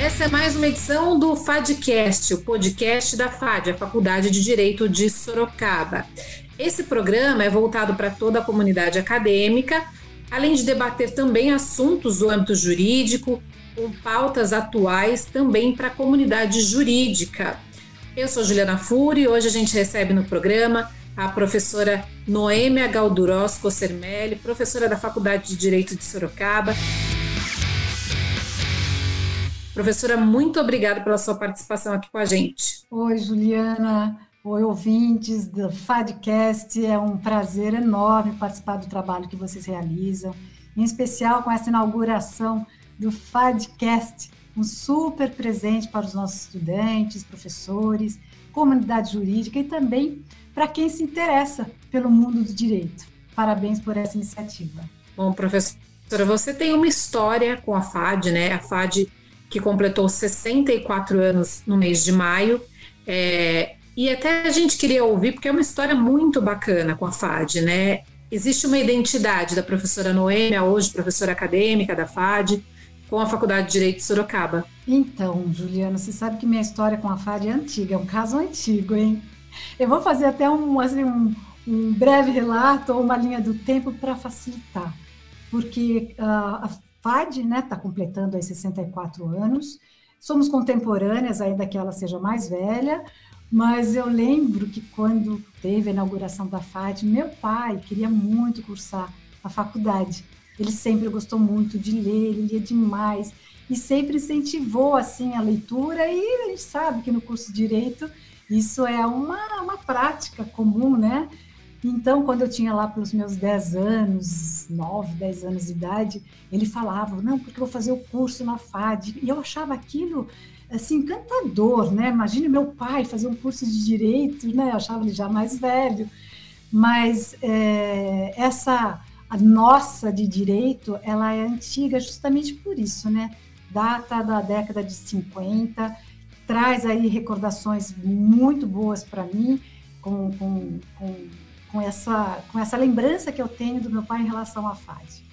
Essa é mais uma edição do FADcast, o podcast da FAD, a Faculdade de Direito de Sorocaba. Esse programa é voltado para toda a comunidade acadêmica, além de debater também assuntos do âmbito jurídico, com pautas atuais também para a comunidade jurídica. Eu sou Juliana Furi hoje a gente recebe no programa a professora Noêmia Galdurós Cossermelli, professora da Faculdade de Direito de Sorocaba. Professora, muito obrigada pela sua participação aqui com a gente. Oi, Juliana. Oi, ouvintes do FADcast. É um prazer enorme participar do trabalho que vocês realizam, em especial com essa inauguração do FADcast, um super presente para os nossos estudantes, professores, comunidade jurídica e também para quem se interessa pelo mundo do direito. Parabéns por essa iniciativa. Bom, professora, você tem uma história com a FAD, né? A FAD que completou 64 anos no mês de maio. É, e até a gente queria ouvir, porque é uma história muito bacana com a FAD, né? Existe uma identidade da professora Noêmia, hoje professora acadêmica da FAD, com a Faculdade de Direito de Sorocaba. Então, Juliana, você sabe que minha história com a FAD é antiga, é um caso antigo, hein? Eu vou fazer até um, assim, um, um breve relato ou uma linha do tempo para facilitar, porque uh, a FAD está né, tá completando aí 64 anos, somos contemporâneas, ainda que ela seja mais velha, mas eu lembro que quando teve a inauguração da FAD, meu pai queria muito cursar a faculdade. Ele sempre gostou muito de ler, ele lia demais e sempre incentivou assim a leitura e a gente sabe que no curso de direito isso é uma, uma prática comum, né? Então, quando eu tinha lá pelos meus 10 anos, 9, 10 anos de idade, ele falava, não, porque eu vou fazer o curso na FAD. E eu achava aquilo, assim, encantador, né? Imagine meu pai fazer um curso de Direito, né? Eu achava ele já mais velho. Mas é, essa, a nossa de Direito, ela é antiga justamente por isso, né? Data da década de 50, traz aí recordações muito boas para mim, com, com, com com essa, com essa lembrança que eu tenho do meu pai em relação à FAD.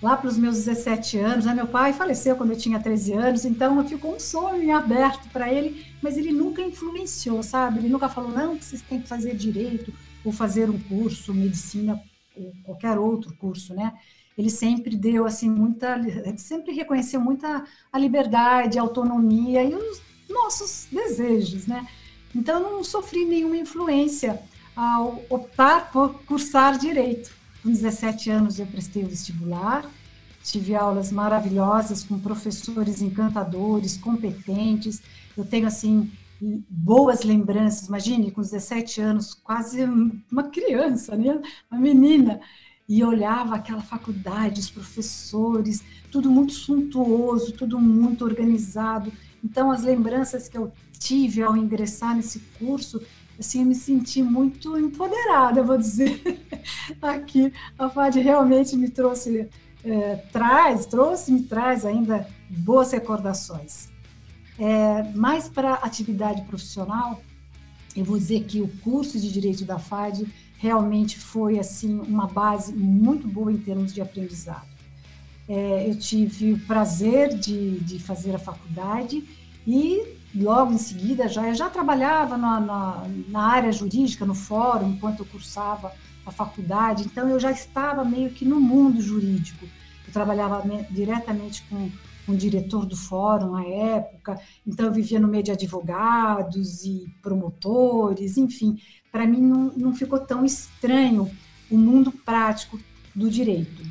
Lá para os meus 17 anos, né, meu pai faleceu quando eu tinha 13 anos, então ficou um sonho em aberto para ele, mas ele nunca influenciou, sabe? Ele nunca falou, não, que vocês têm que fazer direito ou fazer um curso, medicina ou qualquer outro curso, né? Ele sempre deu, assim, muita, sempre reconheceu muita a liberdade, a autonomia e os nossos desejos, né? Então, eu não sofri nenhuma influência ao optar por cursar direito. Com 17 anos eu prestei o vestibular, tive aulas maravilhosas com professores encantadores, competentes. Eu tenho assim boas lembranças. Imagine, com 17 anos, quase uma criança, né? Uma menina e olhava aquela faculdade, os professores, tudo muito suntuoso, tudo muito organizado. Então, as lembranças que eu tive ao ingressar nesse curso assim, eu me senti muito empoderada, vou dizer. Aqui, a FAD realmente me trouxe, é, traz, trouxe, me traz ainda boas recordações. É, mais para atividade profissional, eu vou dizer que o curso de Direito da FAD realmente foi, assim, uma base muito boa em termos de aprendizado. É, eu tive o prazer de, de fazer a faculdade e logo em seguida já já trabalhava na, na, na, área jurídica, no fórum, enquanto eu cursava a faculdade, então eu já estava meio que no mundo jurídico. Eu trabalhava diretamente com, com o diretor do fórum à época, então eu vivia no meio de advogados e promotores, enfim, para mim não, não ficou tão estranho o mundo prático do direito.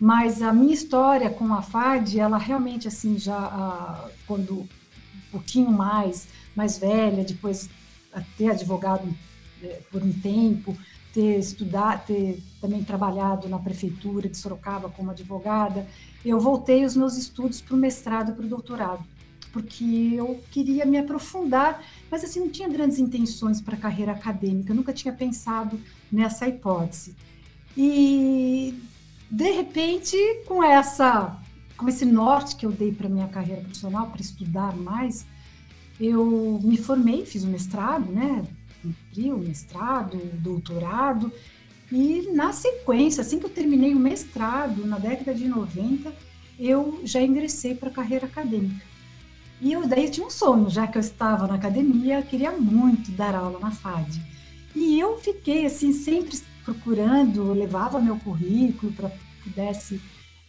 Mas a minha história com a FAD, ela realmente, assim, já ah, quando pouquinho mais, mais velha, depois ter advogado é, por um tempo, ter estudado, ter também trabalhado na prefeitura de Sorocaba como advogada, eu voltei os meus estudos para o mestrado e para o doutorado, porque eu queria me aprofundar, mas assim não tinha grandes intenções para a carreira acadêmica, nunca tinha pensado nessa hipótese. E de repente, com essa com esse norte que eu dei para minha carreira profissional, para estudar mais, eu me formei, fiz o mestrado, né? Cumpri o mestrado, o doutorado, e na sequência, assim que eu terminei o mestrado, na década de 90, eu já ingressei para a carreira acadêmica. E eu daí tinha um sonho, já que eu estava na academia, eu queria muito dar aula na FAD. E eu fiquei assim sempre procurando, levava meu currículo para que pudesse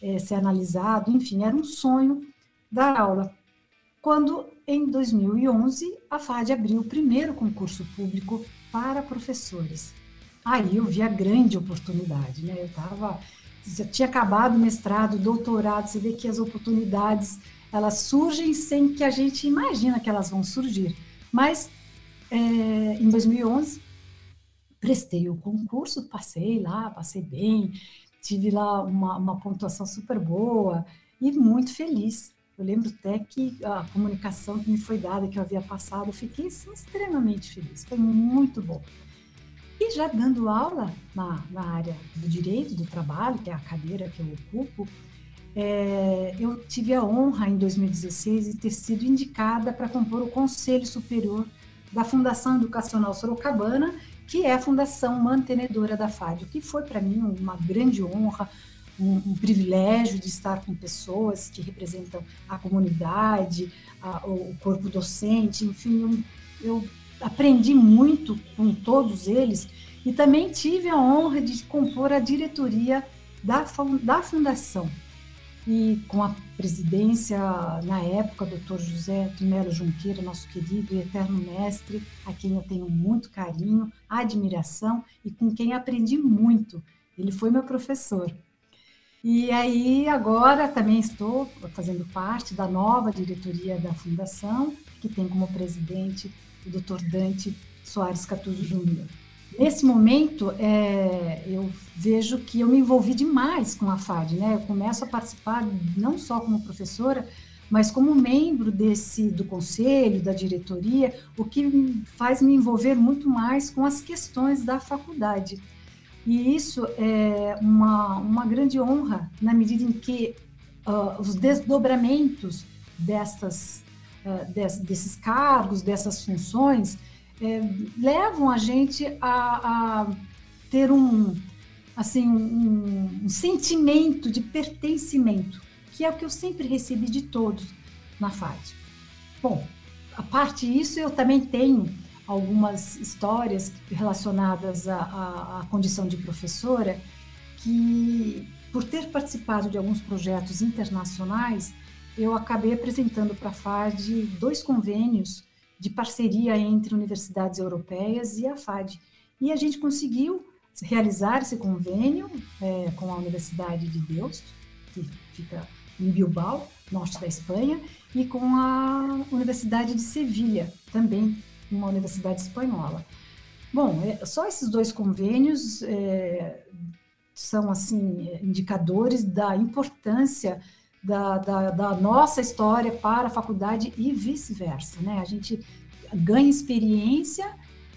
é, ser analisado, enfim, era um sonho dar aula. Quando em 2011 a FAD abriu o primeiro concurso público para professores. Aí eu vi a grande oportunidade, né? Eu estava já tinha acabado o mestrado, doutorado, você vê que as oportunidades elas surgem sem que a gente imagina que elas vão surgir. Mas é, em 2011 prestei o concurso, passei lá, passei bem, tive lá uma, uma pontuação super boa e muito feliz. Eu lembro até que a comunicação que me foi dada, que eu havia passado, eu fiquei assim, extremamente feliz, foi muito bom. E já dando aula na, na área do direito do trabalho, que é a cadeira que eu ocupo, é, eu tive a honra em 2016 de ter sido indicada para compor o Conselho Superior da Fundação Educacional Sorocabana, que é a fundação mantenedora da FAD, o que foi para mim uma grande honra, um, um, privilégio de estar com pessoas que representam a comunidade, a, o corpo docente, enfim, eu, eu aprendi muito com todos eles e também tive a honra de compor a diretoria da, da fundação. E com a presidência, na época, doutor José Melo Junqueira, nosso querido e eterno mestre, a quem eu tenho muito carinho, admiração e com quem aprendi muito. Ele foi meu professor. E aí, agora também estou fazendo parte da nova diretoria da Fundação, que tem como presidente o Dr. Dante Soares Catuso Júnior. Nesse momento, é, eu vejo que eu me envolvi demais com a FAD, né? Eu começo a participar não só como professora, mas como membro desse do conselho, da diretoria, o que faz me envolver muito mais com as questões da faculdade. E isso é uma, uma grande honra na medida em que uh, os desdobramentos destas eh, des, desses cargos, dessas funções, é, levam a gente a, a ter um, assim, um, um, sentimento de pertencimento, que é o que eu sempre recebi de todos na FAD. Bom, a parte disso, eu também tenho algumas histórias relacionadas à, à, à condição de professora, que por ter participado de alguns projetos internacionais, eu acabei apresentando para a FAD dois convênios de parceria entre universidades europeias e a FAD. E a gente conseguiu realizar esse convênio é, com a Universidade de Deusto, que fica em Bilbao, norte da Espanha, e com a Universidade de Sevilha, também uma universidade espanhola. Bom, é, só esses dois convênios é, são assim indicadores da importância da, da, da nossa história para a faculdade e vice-versa, né? A gente ganha experiência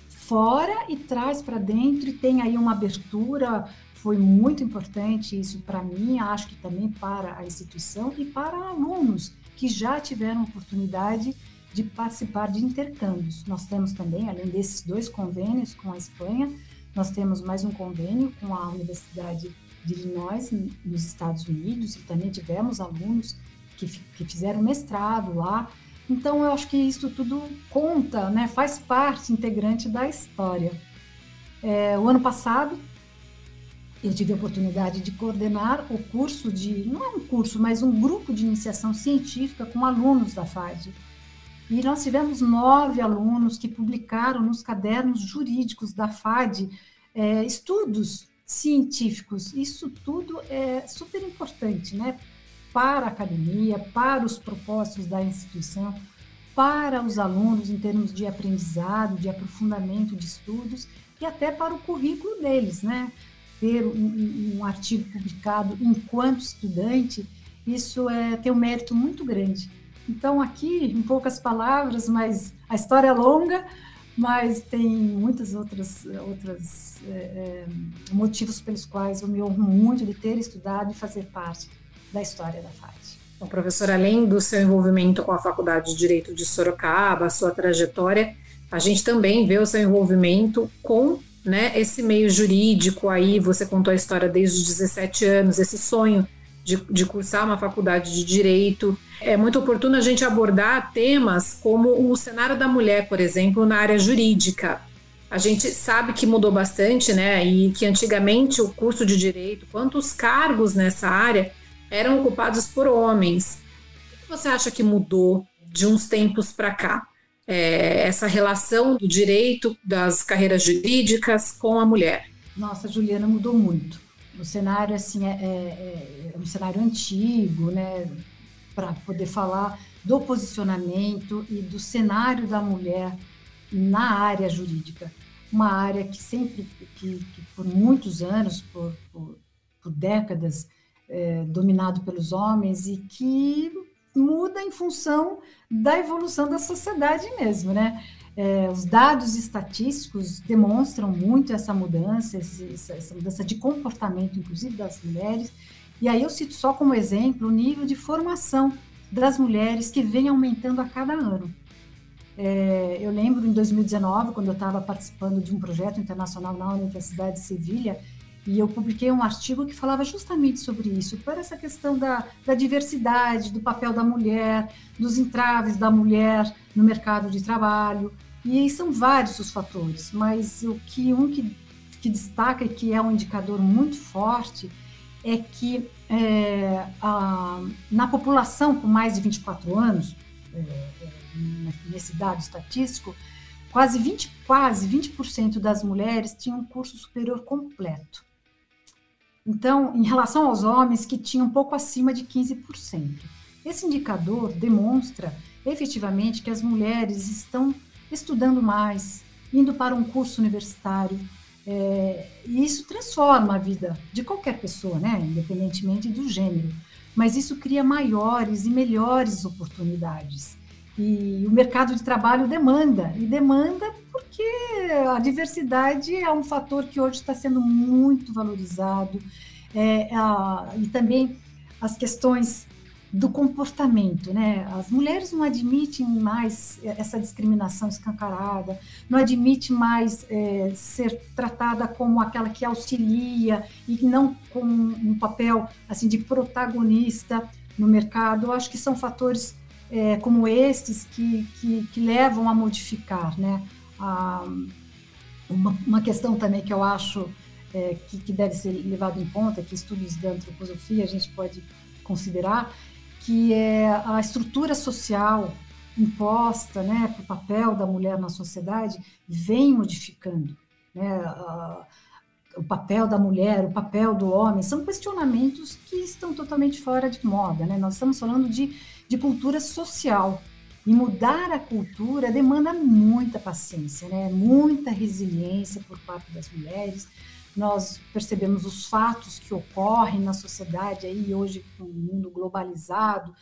fora e traz para dentro e tem aí uma abertura. Foi muito importante isso para mim, acho que também para a instituição e para alunos que já tiveram oportunidade de participar de intercâmbios. Nós temos também, além desses dois convênios com a Espanha, nós temos mais um convênio com a Universidade de Illinois, nos Estados Unidos, e também tivemos alunos que, que fizeram mestrado lá. Então, eu acho que isso tudo conta, né, faz parte integrante da história. É, o ano passado, eu tive a oportunidade de coordenar o curso de, não é um curso, mas um grupo de iniciação científica com alunos da FAD. E nós tivemos nove alunos que publicaram nos cadernos jurídicos da FAD é, estudos científicos. Isso tudo é super importante, né? Para a academia, para os propósitos da instituição, para os alunos em termos de aprendizado, de aprofundamento de estudos e até para o currículo deles, né? Ter um, um artigo publicado enquanto estudante, isso é ter um mérito muito grande. Então, aqui, em poucas palavras, mas a história é longa, mas tem muitas outras outras é, é, motivos pelos quais eu me honro muito de ter estudado e fazer parte da história da FAD. Bom, professor, além do seu envolvimento com a Faculdade de Direito de Sorocaba, a sua trajetória, a gente também vê o seu envolvimento com né, esse meio jurídico aí, você contou a história desde os 17 anos, esse sonho de, de cursar uma faculdade de direito. É muito oportuno a gente abordar temas como o cenário da mulher, por exemplo, na área jurídica. A gente sabe que mudou bastante, né? E que antigamente o curso de direito, quantos cargos nessa área eram ocupados por homens. O que você acha que mudou de uns tempos para cá? É, essa relação do direito das carreiras jurídicas com a mulher? Nossa, Juliana, mudou muito. O cenário assim é, é, é um cenário antigo, né? Para poder falar do posicionamento e do cenário da mulher na área jurídica. Uma área que sempre, que, que por muitos anos, por, por, por décadas, é, dominado pelos homens e que muda em função da evolução da sociedade mesmo, né? É, os dados estatísticos demonstram muito essa mudança, essa, mudança de comportamento, inclusive das mulheres. E aí eu cito só como exemplo o nível de formação das mulheres que vem aumentando a cada ano. É, eu lembro em 2019, quando eu estava participando de um projeto internacional na Universidade de Sevilha, e eu publiquei um artigo que falava justamente sobre isso, por essa questão da, da diversidade, do papel da mulher, dos entraves da mulher no mercado de trabalho. E são vários os fatores, mas o que um que, que destaca e que é um indicador muito forte é que é, a, na população com mais de 24 anos, é, é, nesse dado estatístico, quase 20%, quase 20 das mulheres tinham um curso superior completo. Então, em relação aos homens que tinham um pouco acima de 15%. Esse indicador demonstra efetivamente que as mulheres estão estudando mais, indo para um curso universitário, é, e isso transforma a vida de qualquer pessoa, né, independentemente do gênero. Mas isso cria maiores e melhores oportunidades. E o mercado de trabalho demanda, e demanda porque a diversidade é um fator que hoje está sendo muito valorizado, é, a, e também as questões do comportamento, né? As mulheres não admitem mais essa discriminação escancarada, não admitem mais é, ser tratada como aquela que auxilia e não com um papel assim de protagonista no mercado. Eu acho que são fatores é, como estes que, que, que, levam a modificar, né? A, uma, uma, questão também que eu acho é, que, que, deve ser levado em conta, que estudos da antroposofia a gente pode considerar, que é a estrutura social imposta, né, para o papel da mulher na sociedade, vem modificando, né? O papel da mulher, o papel do homem, são questionamentos que estão totalmente fora de moda, né? Nós estamos falando de de cultura social. E mudar a cultura demanda muita paciência, né? muita resiliência por parte das mulheres. Nós percebemos os fatos que ocorrem na sociedade aí hoje com o mundo globalizado,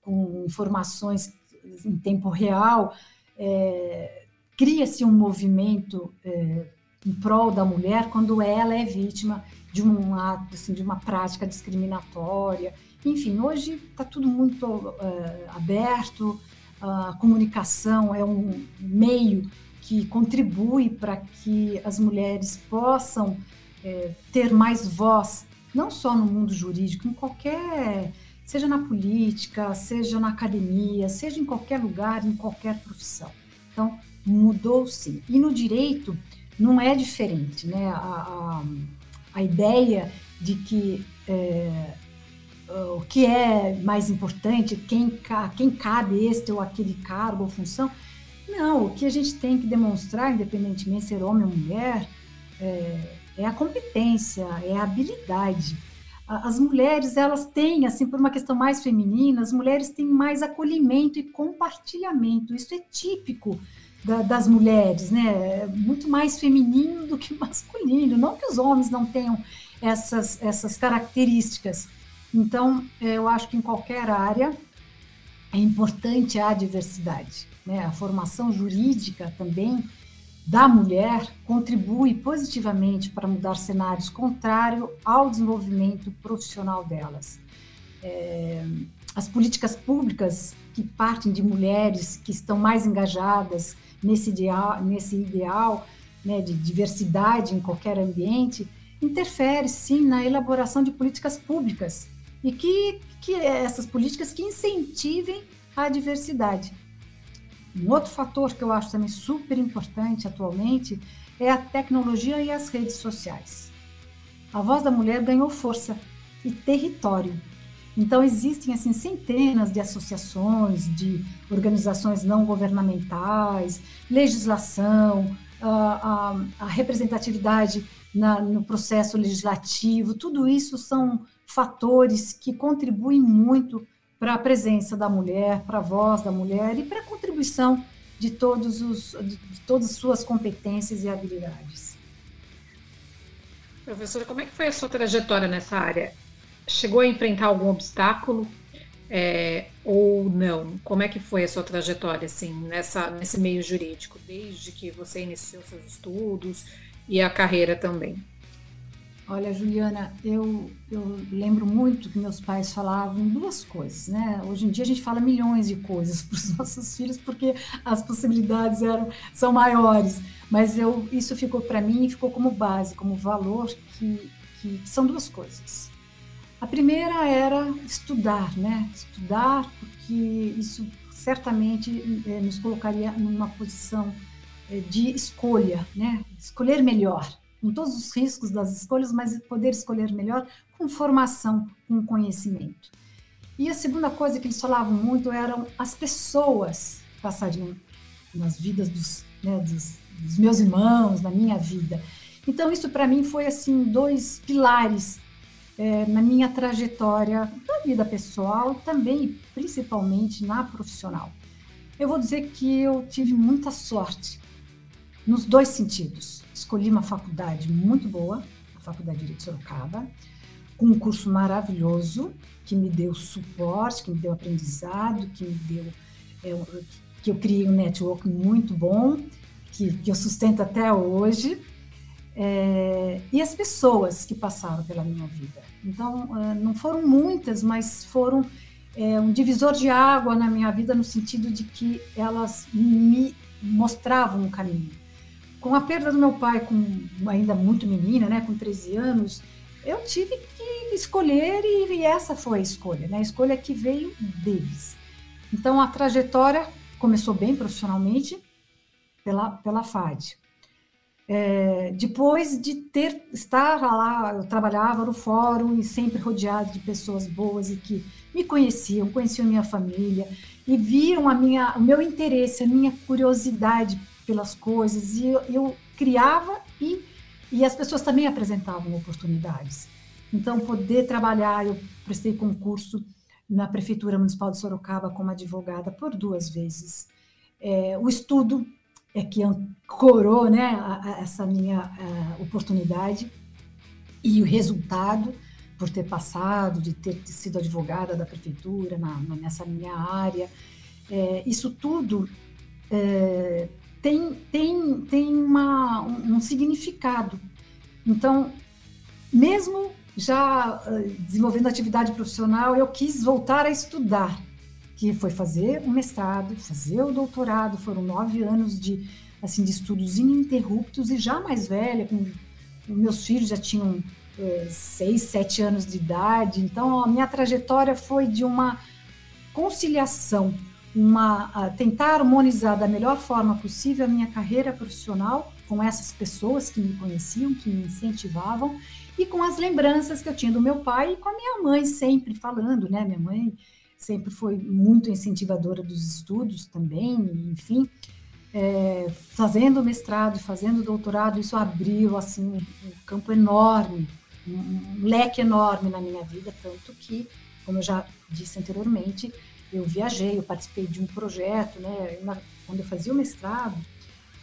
com informações em tempo real, é, cria-se um movimento é, em prol da mulher quando ela é vítima de um ato, assim, de uma prática discriminatória. Enfim, hoje está tudo muito uh, aberto, a comunicação é um meio que contribui para que as mulheres possam é, ter mais voz, não só no mundo jurídico, em qualquer, seja na política, seja na academia, seja em qualquer lugar, em qualquer profissão. Então, mudou sim. E no direito não é diferente, né? A, a, a ideia de que é, o que é mais importante, quem, quem cabe este ou aquele cargo ou função. Não, o que a gente tem que demonstrar, independentemente de ser homem ou mulher, é, é a competência, é a habilidade. As mulheres, elas têm, assim, por uma questão mais feminina, as mulheres têm mais acolhimento e compartilhamento. Isso é típico da, das mulheres, né? É muito mais feminino do que masculino. Não que os homens não tenham essas, essas características, então, é, eu acho que em qualquer área é importante a diversidade. Né? A formação jurídica também da mulher contribui positivamente para mudar cenários contrário ao desenvolvimento profissional delas. É, as políticas públicas que partem de mulheres que estão mais engajadas nesse ideal, nesse ideal né, de diversidade em qualquer ambiente, interfere sim na elaboração de políticas públicas e que, que essas políticas que incentivem a diversidade. Um outro fator que eu acho também super importante atualmente é a tecnologia e as redes sociais. A voz da mulher ganhou força e território. Então existem assim centenas de associações, de organizações não governamentais, legislação, a, a, a representatividade na, no processo legislativo, tudo isso são fatores que contribuem muito para a presença da mulher, para a voz da mulher e para a contribuição de, todos os, de todas as suas competências e habilidades. Professora, como é que foi a sua trajetória nessa área? Chegou a enfrentar algum obstáculo é, ou não? Como é que foi a sua trajetória assim nessa nesse meio jurídico, desde que você iniciou seus estudos e a carreira também? Olha, Juliana, eu, eu lembro muito que meus pais falavam duas coisas, né? Hoje em dia a gente fala milhões de coisas para os nossos filhos porque as possibilidades eram, são maiores, mas eu, isso ficou para mim, ficou como base, como valor, que, que são duas coisas. A primeira era estudar, né? Estudar, porque isso certamente é, nos colocaria numa posição é, de escolha, né? Escolher melhor com todos os riscos das escolhas, mas poder escolher melhor com formação, com conhecimento. E a segunda coisa que eles falavam muito eram as pessoas que passariam nas vidas dos, né, dos, dos meus irmãos, na minha vida. Então isso para mim foi assim dois pilares é, na minha trajetória da vida pessoal, também e principalmente na profissional. Eu vou dizer que eu tive muita sorte nos dois sentidos escolhi uma faculdade muito boa, a Faculdade de Direito de Sorocaba, com um curso maravilhoso que me deu suporte, que me deu aprendizado, que me deu é, que eu criei um network muito bom, que, que eu sustento até hoje, é, e as pessoas que passaram pela minha vida. Então, é, não foram muitas, mas foram é, um divisor de água na minha vida no sentido de que elas me mostravam um caminho com a perda do meu pai, com ainda muito menina, né, com 13 anos, eu tive que escolher e, e essa foi a escolha, né, a escolha que veio deles. Então a trajetória começou bem profissionalmente pela, pela FAD. É, depois de ter estar lá, eu trabalhava no fórum e sempre rodeado de pessoas boas e que me conheciam, conheciam minha família e viam a minha, o meu interesse, a minha curiosidade pelas coisas e eu, eu criava e, e as pessoas também apresentavam oportunidades. Então, poder trabalhar, eu prestei concurso na Prefeitura Municipal de Sorocaba como advogada por duas vezes. É, o estudo é que ancorou né, a, a essa minha a, oportunidade e o resultado por ter passado, de ter sido advogada da prefeitura na, nessa minha área, é, isso tudo é, tem, tem, tem uma, um, um significado. Então, mesmo já uh, desenvolvendo atividade profissional, eu quis voltar a estudar, que foi fazer o mestrado, fazer o doutorado, foram nove anos de, assim, de estudos ininterruptos e já mais velha, com meus filhos já tinham é, seis, sete anos de idade, então a minha trajetória foi de uma conciliação uma, tentar harmonizar da melhor forma possível a minha carreira profissional com essas pessoas que me conheciam, que me incentivavam e com as lembranças que eu tinha do meu pai e com a minha mãe sempre falando, né? Minha mãe sempre foi muito incentivadora dos estudos também, enfim, é, fazendo mestrado, fazendo doutorado, isso abriu assim um campo enorme, um leque enorme na minha vida, tanto que, como eu já disse anteriormente, eu viajei, eu participei de um projeto, né? quando eu fazia o mestrado,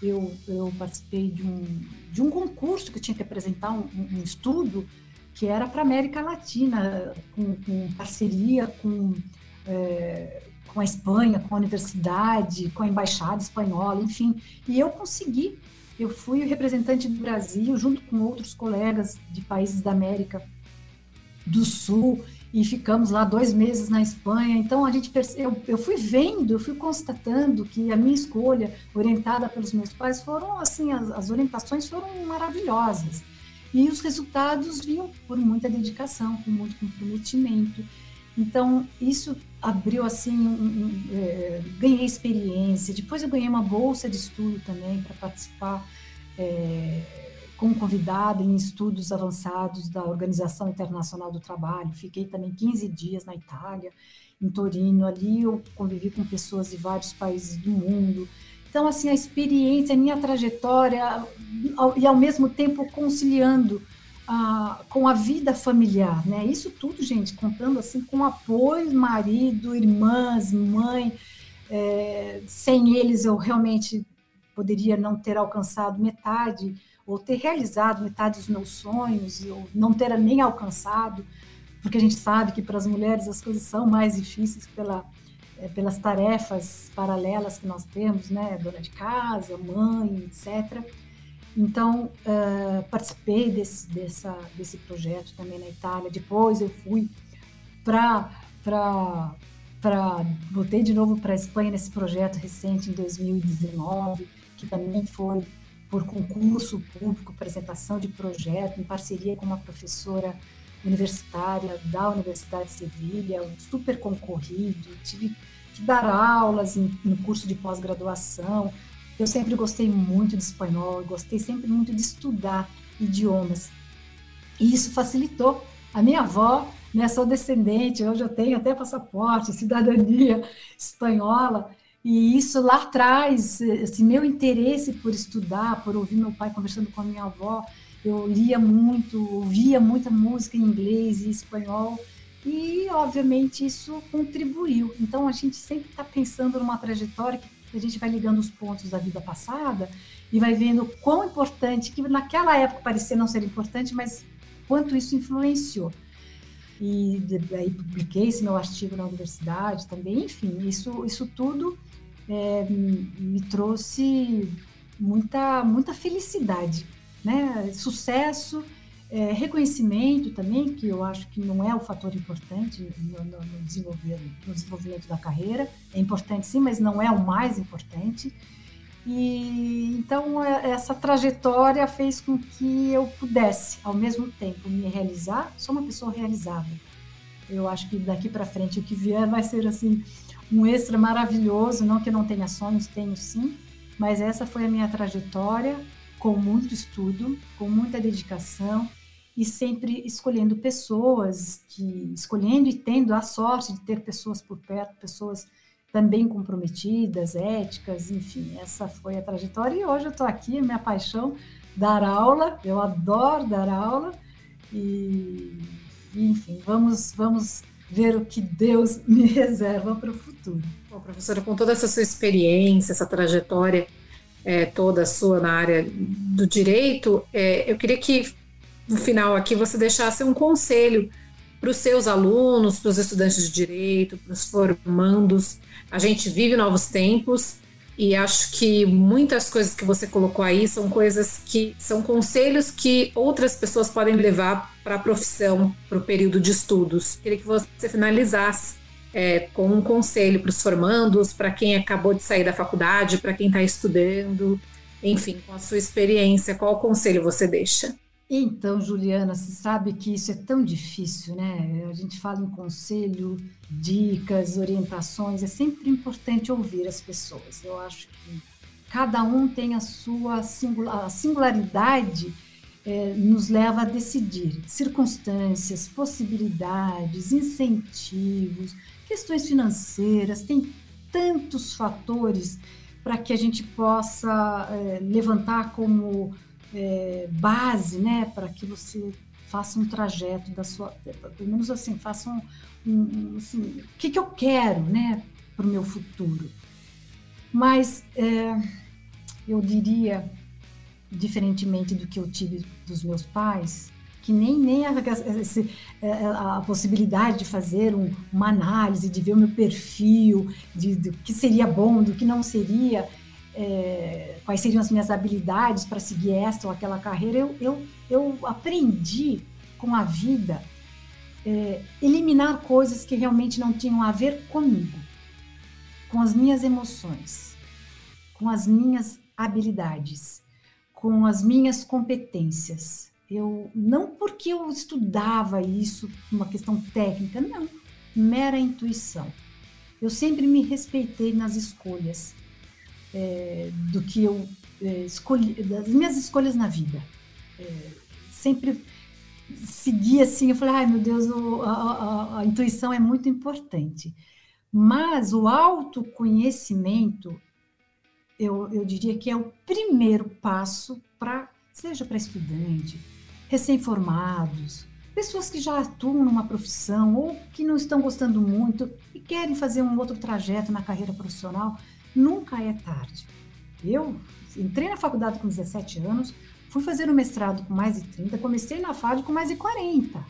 eu, eu participei de um, de um concurso que eu tinha que apresentar um, um estudo que era para América Latina, com, com parceria com, é, com a Espanha, com a universidade, com a embaixada espanhola, enfim. E eu consegui. Eu fui representante do Brasil, junto com outros colegas de países da América do Sul e ficamos lá dois meses na Espanha. Então a gente eu, eu fui vendo, eu fui constatando que a minha escolha, orientada pelos meus pais, foram assim as, as orientações foram maravilhosas. E os resultados vinham por muita dedicação, com muito comprometimento. Então, isso abriu assim, um, um, é, ganhei experiência. Depois eu ganhei uma bolsa de estudo também para participar é, como convidada em estudos avançados da Organização Internacional do Trabalho. Fiquei também 15 dias na Itália, em Torino. Ali eu convivi com pessoas de vários países do mundo. Então, assim, a experiência, a minha trajetória, e ao mesmo tempo conciliando a, com a vida familiar, né? Isso tudo, gente, contando assim com apoio, marido, irmãs, mãe. É, sem eles, eu realmente poderia não ter alcançado metade, ou ter realizado metade dos meus sonhos, ou não ter nem alcançado, porque a gente sabe que para as mulheres as coisas são mais difíceis pela é, pelas tarefas paralelas que nós temos, né, dona de casa, mãe, etc. Então, uh, participei desse, dessa, desse projeto também na Itália. Depois eu fui para. Voltei de novo para a Espanha nesse projeto recente em 2019, que também foi por concurso público, apresentação de projeto, em parceria com uma professora universitária da Universidade de Sevilha, super concorrido. Tive que dar aulas em, no curso de pós-graduação. Eu sempre gostei muito de espanhol, gostei sempre muito de estudar idiomas. E isso facilitou. A minha avó, né, sou descendente, hoje eu tenho até passaporte, cidadania espanhola, e isso lá atrás, esse meu interesse por estudar, por ouvir meu pai conversando com a minha avó, eu lia muito, ouvia muita música em inglês e espanhol, e, obviamente, isso contribuiu. Então, a gente sempre está pensando numa trajetória que a gente vai ligando os pontos da vida passada e vai vendo quão importante, que naquela época parecia não ser importante, mas quanto isso influenciou. E daí publiquei esse meu artigo na universidade também, enfim, isso, isso tudo é, me trouxe muita, muita felicidade, né? Sucesso é, reconhecimento também, que eu acho que não é o fator importante no, no, no, desenvolvimento, no desenvolvimento da carreira. É importante sim, mas não é o mais importante. E então é, essa trajetória fez com que eu pudesse, ao mesmo tempo, me realizar. Sou uma pessoa realizada. Eu acho que daqui para frente o que vier vai ser assim um extra maravilhoso. Não que eu não tenha sonhos, tenho sim, mas essa foi a minha trajetória com muito estudo, com muita dedicação e sempre escolhendo pessoas que escolhendo e tendo a sorte de ter pessoas por perto, pessoas também comprometidas, éticas, enfim, essa foi a trajetória e hoje eu estou aqui, minha paixão dar aula, eu adoro dar aula e, enfim, vamos vamos ver o que Deus me reserva para o futuro. Bom, professora, com toda essa sua experiência, essa trajetória é, toda sua na área do direito, é, eu queria que no final aqui você deixasse um conselho para os seus alunos, para os estudantes de direito, para os formandos. A gente vive novos tempos e acho que muitas coisas que você colocou aí são coisas que são conselhos que outras pessoas podem levar para a profissão, para o período de estudos. Queria que você finalizasse é, com um conselho para os formandos, para quem acabou de sair da faculdade, para quem está estudando, enfim, com a sua experiência, qual conselho você deixa? Então, Juliana, você sabe que isso é tão difícil, né? A gente fala em conselho, dicas, orientações, é sempre importante ouvir as pessoas. Eu acho que cada um tem a sua singular, a singularidade é, nos leva a decidir circunstâncias, possibilidades, incentivos, questões financeiras, tem tantos fatores para que a gente possa é, levantar como é, base, né, para que você faça um trajeto da sua, pelo menos assim, faça um, um assim, o que, que eu quero, né, para o meu futuro. Mas é, eu diria, diferentemente do que eu tive dos meus pais, que nem, nem a, a, a possibilidade de fazer um, uma análise, de ver o meu perfil, de, do que seria bom, do que não seria, é, quais seriam as minhas habilidades para seguir esta ou aquela carreira, eu, eu, eu aprendi com a vida é, eliminar coisas que realmente não tinham a ver comigo, com as minhas emoções, com as minhas habilidades, com as minhas competências. Eu não porque eu estudava isso, uma questão técnica, não, mera intuição. Eu sempre me respeitei nas escolhas é, do que eu é, escolhi, das minhas escolhas na vida. É, sempre segui assim, eu falei, ai meu Deus, o, a, a, a intuição é muito importante. Mas o autoconhecimento, eu, eu diria que é o primeiro passo para, seja para estudante, recém-formados, pessoas que já atuam numa profissão ou que não estão gostando muito e querem fazer um outro trajeto na carreira profissional, nunca é tarde. Eu entrei na faculdade com 17 anos, fui fazer o mestrado com mais de 30, comecei na FAD com mais de 40.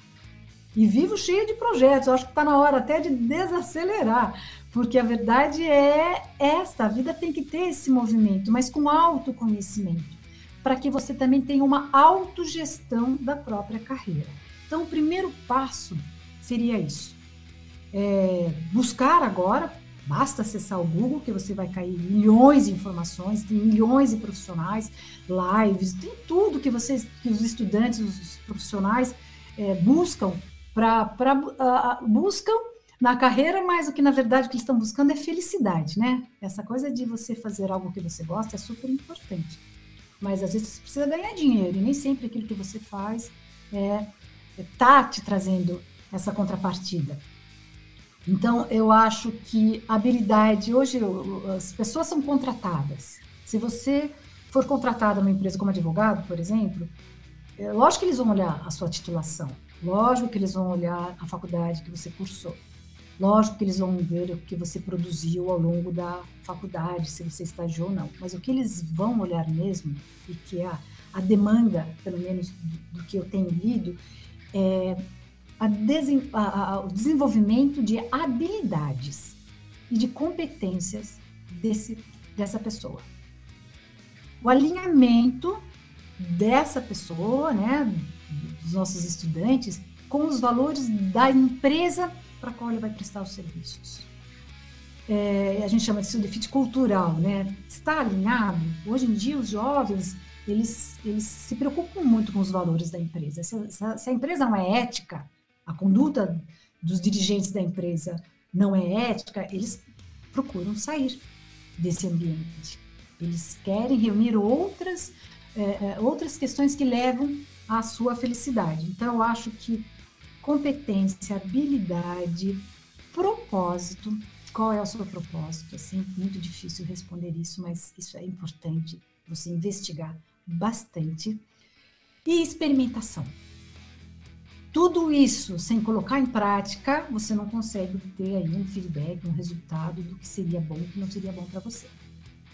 E vivo cheio de projetos, acho que está na hora até de desacelerar, porque a verdade é esta: a vida tem que ter esse movimento, mas com autoconhecimento para que você também tenha uma autogestão da própria carreira. Então, o primeiro passo seria isso. É buscar agora, basta acessar o Google, que você vai cair milhões de informações, tem milhões de profissionais, lives, tem tudo que vocês, que os estudantes, os profissionais é, buscam para uh, buscam na carreira, mas o que na verdade que eles estão buscando é felicidade, né? Essa coisa de você fazer algo que você gosta é super importante. Mas às vezes você precisa ganhar dinheiro e nem sempre aquilo que você faz é, é tá te trazendo essa contrapartida. Então eu acho que habilidade hoje as pessoas são contratadas. Se você for contratado numa empresa como advogado, por exemplo, é lógico que eles vão olhar a sua titulação, lógico que eles vão olhar a faculdade que você cursou. Lógico que eles vão ver o que você produziu ao longo da faculdade, se você estagiou ou não. Mas o que eles vão olhar mesmo, e que é a, a demanda, pelo menos do, do, que eu tenho lido, é a a, a, o desenvolvimento de habilidades e de competências desse, dessa pessoa. O alinhamento dessa pessoa, né, dos nossos estudantes, com os valores da empresa para a qual ele vai prestar os serviços. É, a gente chama disso de fit cultural, né? Está alinhado? Hoje em dia, os jovens, eles, eles se preocupam muito com os valores da empresa. Se, se, se a empresa não é ética, a conduta dos dirigentes da empresa não é ética, eles procuram sair desse ambiente. Eles querem reunir outras, é, é outras questões que levam à sua felicidade. Então, eu acho que competência, habilidade, propósito. Qual é o seu propósito? Assim, muito difícil responder isso, mas isso é importante você investigar bastante. E experimentação. Tudo isso sem colocar em prática, você não consegue ter aí um feedback, um resultado do que seria bom e que não seria bom para você.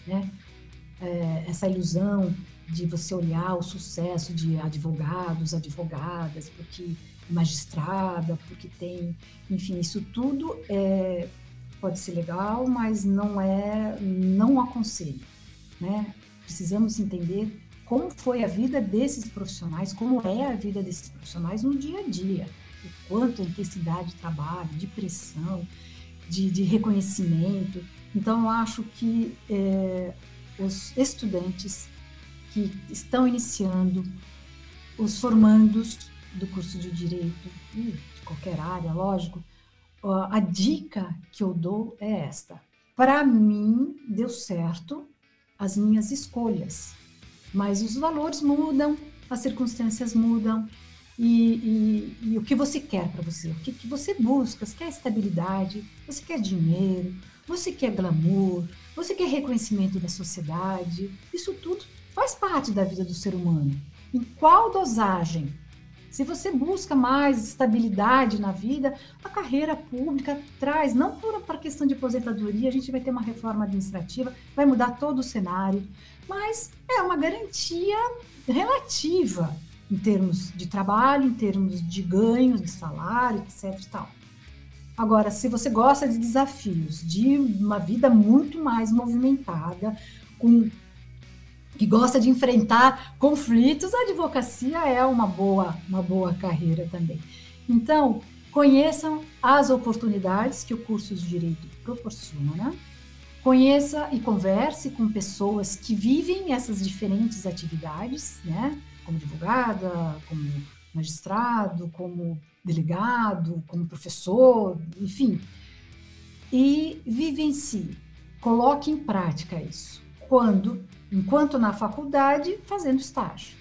Né? É, essa ilusão de você olhar o sucesso de advogados, advogadas, porque magistrada, porque tem, enfim, isso tudo é, pode ser legal, mas não é, não aconselho, né? Precisamos entender como foi a vida desses profissionais, como é a vida desses profissionais no dia a dia, o quanto a intensidade de trabalho, de pressão, de, de reconhecimento. Então, eu acho que é, os estudantes que estão iniciando, os formandos do curso de direito e de qualquer área, lógico, a dica que eu dou é esta. Para mim, deu certo as minhas escolhas, mas os valores mudam, as circunstâncias mudam, e, e, e o que você quer para você, o que, que você busca, você quer estabilidade, você quer dinheiro, você quer glamour, você quer reconhecimento da sociedade, isso tudo faz parte da vida do ser humano. Em qual dosagem se você busca mais estabilidade na vida, a carreira pública traz, não para a questão de aposentadoria, a gente vai ter uma reforma administrativa, vai mudar todo o cenário, mas é uma garantia relativa em termos de trabalho, em termos de ganhos, de salário, etc. Tal. Agora, se você gosta de desafios, de uma vida muito mais movimentada, com que gosta de enfrentar conflitos, a advocacia é uma boa, uma boa carreira também. Então, conheçam as oportunidades que o curso de direito proporciona, conheça e converse com pessoas que vivem essas diferentes atividades, né? como advogada, como magistrado, como delegado, como professor, enfim. E vivencie, coloque em prática isso. Quando? Enquanto na faculdade, fazendo estágio.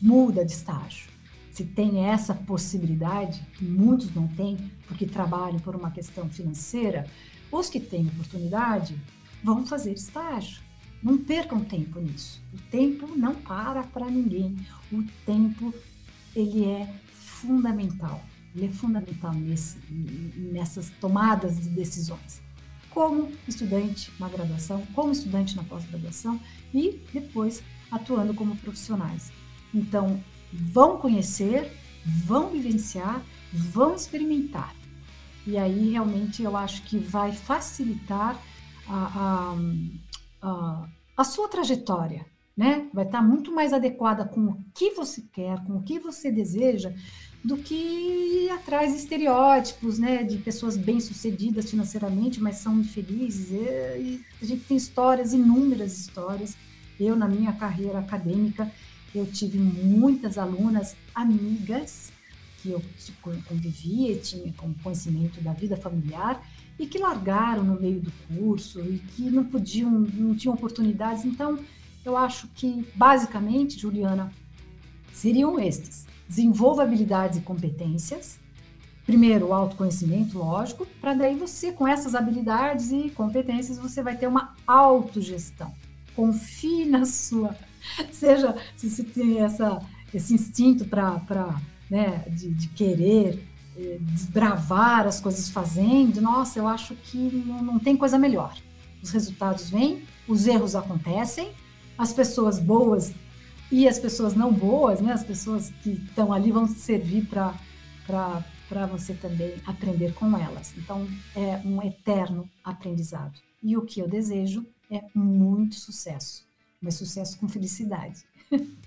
Muda de estágio. Se tem essa possibilidade, que muitos não têm, porque trabalham por uma questão financeira, os que têm oportunidade vão fazer estágio. Não percam tempo nisso. O tempo não para para ninguém. O tempo ele é fundamental. Ele é fundamental nesse, nessas tomadas de decisões. Como estudante na graduação, como estudante na pós-graduação e depois atuando como profissionais. Então, vão conhecer, vão vivenciar, vão experimentar. E aí realmente eu acho que vai facilitar a, a, a, a sua trajetória, né? Vai estar muito mais adequada com o que você quer, com o que você deseja, do que atrás estereótipos, né? De pessoas bem-sucedidas financeiramente, mas são infelizes. E, e a gente tem histórias, inúmeras histórias. Eu, na minha carreira acadêmica, eu tive muitas alunas amigas que eu convivia, tinha conhecimento da vida familiar e que largaram no meio do curso e que não podiam, não tinham oportunidades. Então, eu acho que, basicamente, Juliana, seriam estes: desenvolva habilidades e competências. Primeiro, o autoconhecimento, lógico, para daí você, com essas habilidades e competências, você vai ter uma autogestão. Confie na sua. Seja, se você tem essa, esse instinto para né, de, de querer eh, desbravar as coisas fazendo, nossa, eu acho que não, não tem coisa melhor. Os resultados vêm, os erros acontecem, as pessoas boas e as pessoas não boas, né, as pessoas que estão ali vão servir para você também aprender com elas. Então, é um eterno aprendizado. E o que eu desejo é muito sucesso, mas sucesso com felicidade.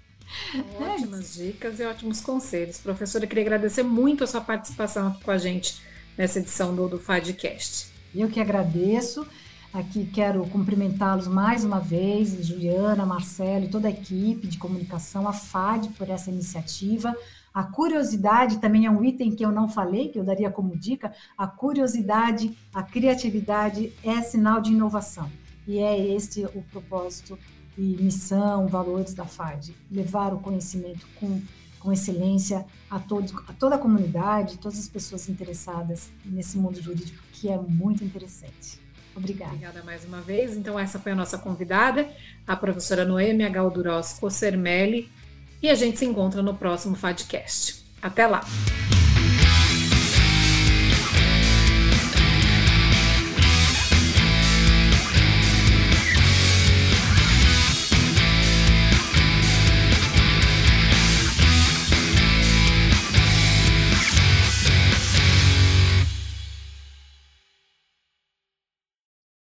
Ótimas dicas e ótimos conselhos. Professora, eu queria agradecer muito a sua participação aqui com a gente nessa edição do, do FADcast. Eu que agradeço. Aqui quero cumprimentá-los mais uma vez, Juliana, Marcelo e toda a equipe de comunicação, a FAD, por essa iniciativa. A curiosidade também é um item que eu não falei, que eu daria como dica. A curiosidade, a criatividade é sinal de inovação. E é este o propósito e missão, valores da FAD, levar o conhecimento com, com excelência a, todo, a toda a comunidade, todas as pessoas interessadas nesse mundo jurídico, que é muito interessante. Obrigada. Obrigada mais uma vez. Então, essa foi a nossa convidada, a professora Noêmia Galduros Cossermelli, e a gente se encontra no próximo FADcast. Até lá!